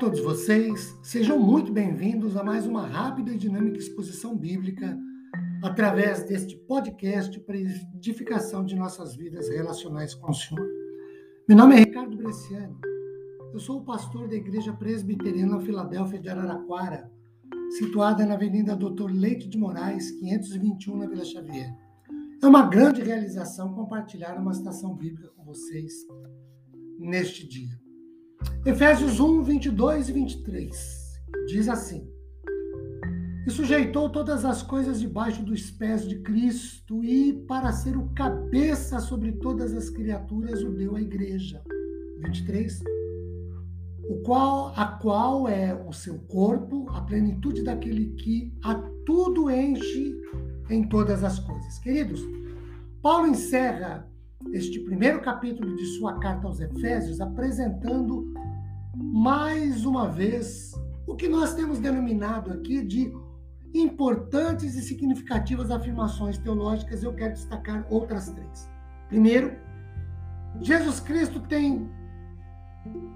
todos vocês, sejam muito bem-vindos a mais uma rápida e dinâmica exposição bíblica através deste podcast para edificação de nossas vidas relacionais com o Senhor. Meu nome é Ricardo Bresciani, eu sou o pastor da Igreja Presbiteriana Filadélfia de Araraquara, situada na Avenida Doutor Leite de Moraes, 521, na Vila Xavier. É uma grande realização compartilhar uma estação bíblica com vocês neste dia. Efésios 1, 22 e 23 diz assim: E sujeitou todas as coisas debaixo dos pés de Cristo, e para ser o cabeça sobre todas as criaturas, o deu à igreja. 23. O qual, a qual é o seu corpo, a plenitude daquele que a tudo enche em todas as coisas. Queridos, Paulo encerra este primeiro capítulo de sua carta aos Efésios apresentando mais uma vez o que nós temos denominado aqui de importantes e significativas afirmações teológicas. Eu quero destacar outras três. Primeiro, Jesus Cristo tem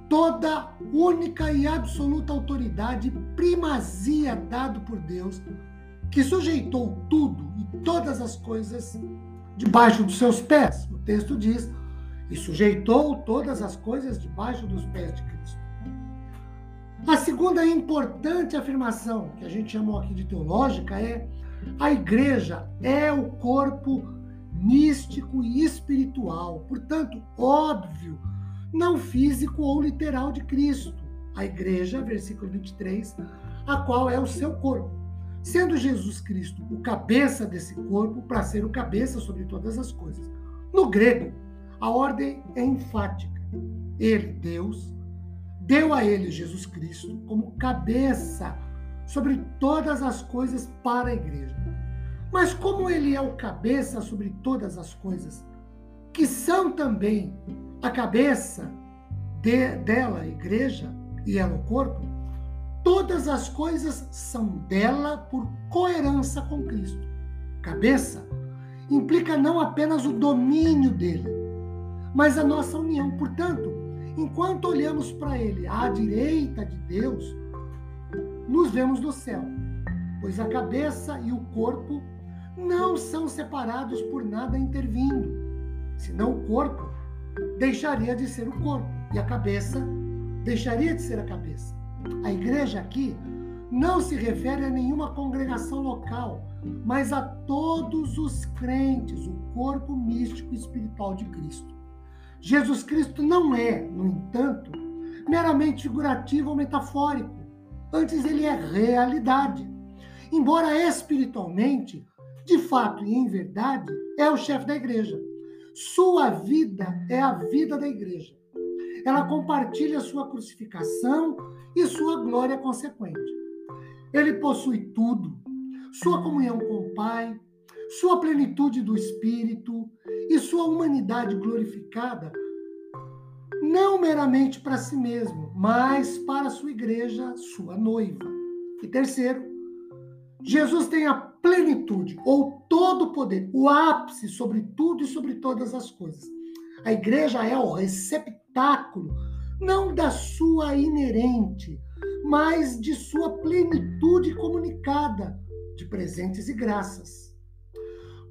toda única e absoluta autoridade e primazia dado por Deus, que sujeitou tudo e todas as coisas debaixo dos seus pés. O texto diz: e sujeitou todas as coisas debaixo dos pés de Cristo. A segunda importante afirmação, que a gente chamou aqui de teológica, é a igreja é o corpo místico e espiritual, portanto, óbvio, não físico ou literal de Cristo. A igreja, versículo 23, a qual é o seu corpo. Sendo Jesus Cristo o cabeça desse corpo, para ser o cabeça sobre todas as coisas. No grego, a ordem é enfática. Ele, Deus, deu a ele Jesus Cristo como cabeça sobre todas as coisas para a igreja. Mas como ele é o cabeça sobre todas as coisas, que são também a cabeça de, dela, a igreja, e ela o corpo, todas as coisas são dela por coerência com Cristo. Cabeça implica não apenas o domínio dele, mas a nossa união. Portanto, Enquanto olhamos para Ele à direita de Deus, nos vemos no céu, pois a cabeça e o corpo não são separados por nada intervindo, senão o corpo deixaria de ser o corpo e a cabeça deixaria de ser a cabeça. A igreja aqui não se refere a nenhuma congregação local, mas a todos os crentes, o corpo místico e espiritual de Cristo. Jesus Cristo não é, no entanto, meramente figurativo ou metafórico. Antes, ele é realidade. Embora espiritualmente, de fato e em verdade, é o chefe da igreja. Sua vida é a vida da igreja. Ela compartilha sua crucificação e sua glória consequente. Ele possui tudo: sua comunhão com o Pai, sua plenitude do Espírito e sua humanidade glorificada, não meramente para si mesmo, mas para sua igreja, sua noiva. E terceiro, Jesus tem a plenitude ou todo o poder, o ápice sobre tudo e sobre todas as coisas. A igreja é o receptáculo, não da sua inerente, mas de sua plenitude comunicada de presentes e graças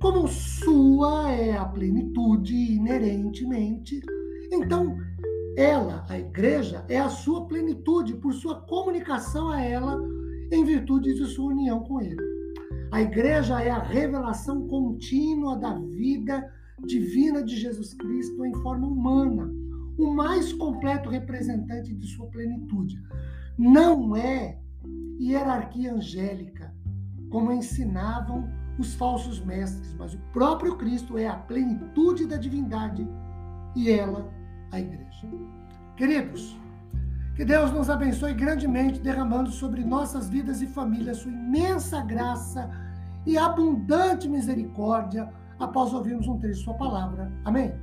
como sua é a plenitude inerentemente, então ela, a igreja, é a sua plenitude por sua comunicação a ela em virtude de sua união com ele. A igreja é a revelação contínua da vida divina de Jesus Cristo em forma humana, o mais completo representante de sua plenitude. Não é hierarquia angélica, como ensinavam os falsos mestres, mas o próprio Cristo é a plenitude da divindade e ela a igreja. Queridos, que Deus nos abençoe grandemente, derramando sobre nossas vidas e famílias sua imensa graça e abundante misericórdia após ouvirmos um trecho de sua palavra. Amém?